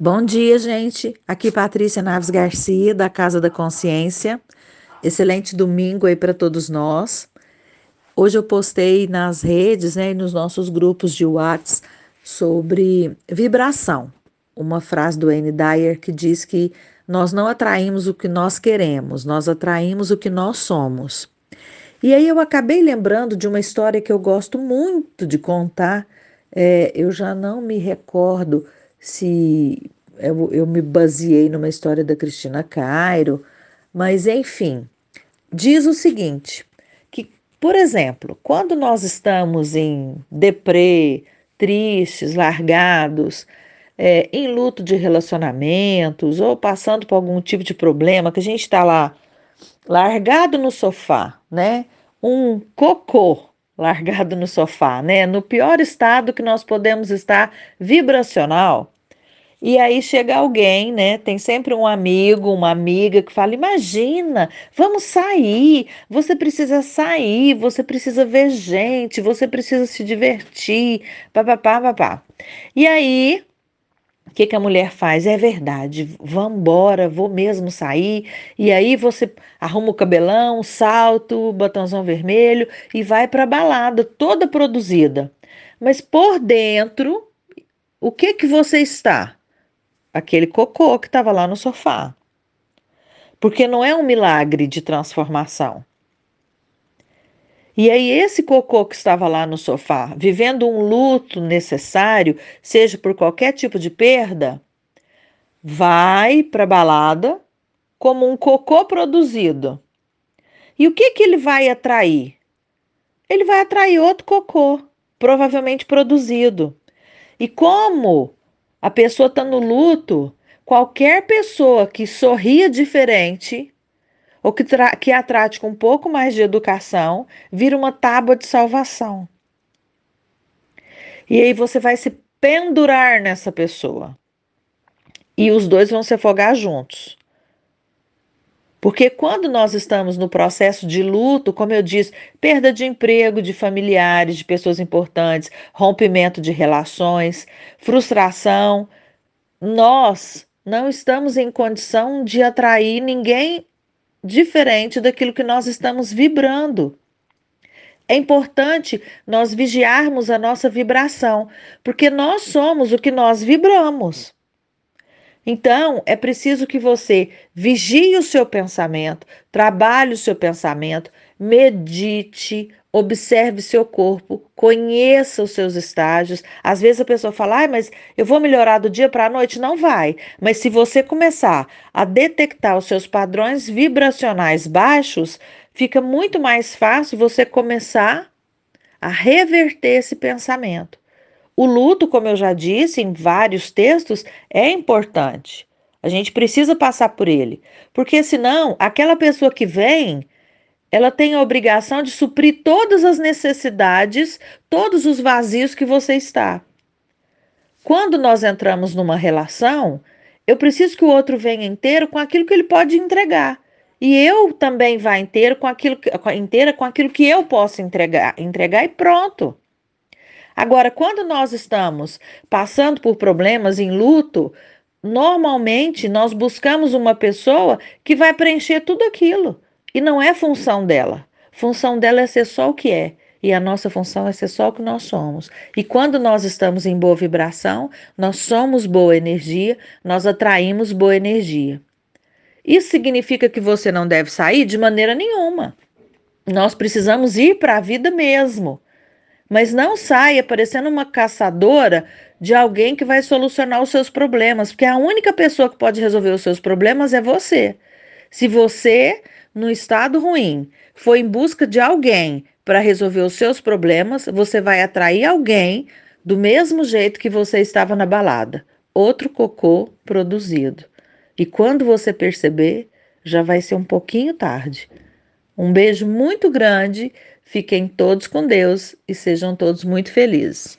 Bom dia, gente. Aqui Patrícia Naves Garcia, da Casa da Consciência. Excelente domingo aí para todos nós. Hoje eu postei nas redes, né, nos nossos grupos de WhatsApp sobre vibração. Uma frase do N. Dyer que diz que nós não atraímos o que nós queremos, nós atraímos o que nós somos. E aí eu acabei lembrando de uma história que eu gosto muito de contar. É, eu já não me recordo se eu, eu me baseei numa história da Cristina Cairo, mas enfim, diz o seguinte: que, por exemplo, quando nós estamos em deprê, tristes, largados, é, em luto de relacionamentos ou passando por algum tipo de problema, que a gente está lá largado no sofá, né? Um cocô largado no sofá, né? No pior estado que nós podemos estar vibracional, e aí chega alguém, né? Tem sempre um amigo, uma amiga que fala: Imagina, vamos sair. Você precisa sair, você precisa ver gente, você precisa se divertir, papapá, papá. E aí, o que, que a mulher faz? É verdade, vamos embora, vou mesmo sair. E aí você arruma o cabelão, salto, botãozão vermelho e vai para a balada, toda produzida. Mas por dentro, o que que você está? aquele cocô que estava lá no sofá. Porque não é um milagre de transformação. E aí, esse cocô que estava lá no sofá, vivendo um luto necessário, seja por qualquer tipo de perda, vai para a balada como um cocô produzido. E o que, que ele vai atrair? Ele vai atrair outro cocô, provavelmente produzido. E como a pessoa está no luto, qualquer pessoa que sorria diferente ou que, que a trate com um pouco mais de educação vira uma tábua de salvação. E aí você vai se pendurar nessa pessoa. E os dois vão se afogar juntos. Porque quando nós estamos no processo de luto, como eu disse, perda de emprego, de familiares, de pessoas importantes, rompimento de relações, frustração, nós não estamos em condição de atrair ninguém diferente daquilo que nós estamos vibrando. É importante nós vigiarmos a nossa vibração, porque nós somos o que nós vibramos. Então, é preciso que você vigie o seu pensamento, trabalhe o seu pensamento, medite, observe seu corpo, conheça os seus estágios. Às vezes a pessoa fala, ah, mas eu vou melhorar do dia para a noite. Não vai. Mas se você começar a detectar os seus padrões vibracionais baixos, fica muito mais fácil você começar a reverter esse pensamento. O luto, como eu já disse em vários textos, é importante. A gente precisa passar por ele, porque senão aquela pessoa que vem, ela tem a obrigação de suprir todas as necessidades, todos os vazios que você está. Quando nós entramos numa relação, eu preciso que o outro venha inteiro com aquilo que ele pode entregar. E eu também vá inteiro com aquilo inteira com aquilo que eu posso entregar, entregar e pronto. Agora, quando nós estamos passando por problemas em luto, normalmente nós buscamos uma pessoa que vai preencher tudo aquilo. E não é função dela. Função dela é ser só o que é. E a nossa função é ser só o que nós somos. E quando nós estamos em boa vibração, nós somos boa energia, nós atraímos boa energia. Isso significa que você não deve sair de maneira nenhuma. Nós precisamos ir para a vida mesmo. Mas não saia parecendo uma caçadora de alguém que vai solucionar os seus problemas, porque a única pessoa que pode resolver os seus problemas é você. Se você, no estado ruim, for em busca de alguém para resolver os seus problemas, você vai atrair alguém do mesmo jeito que você estava na balada outro cocô produzido. E quando você perceber, já vai ser um pouquinho tarde. Um beijo muito grande, fiquem todos com Deus e sejam todos muito felizes.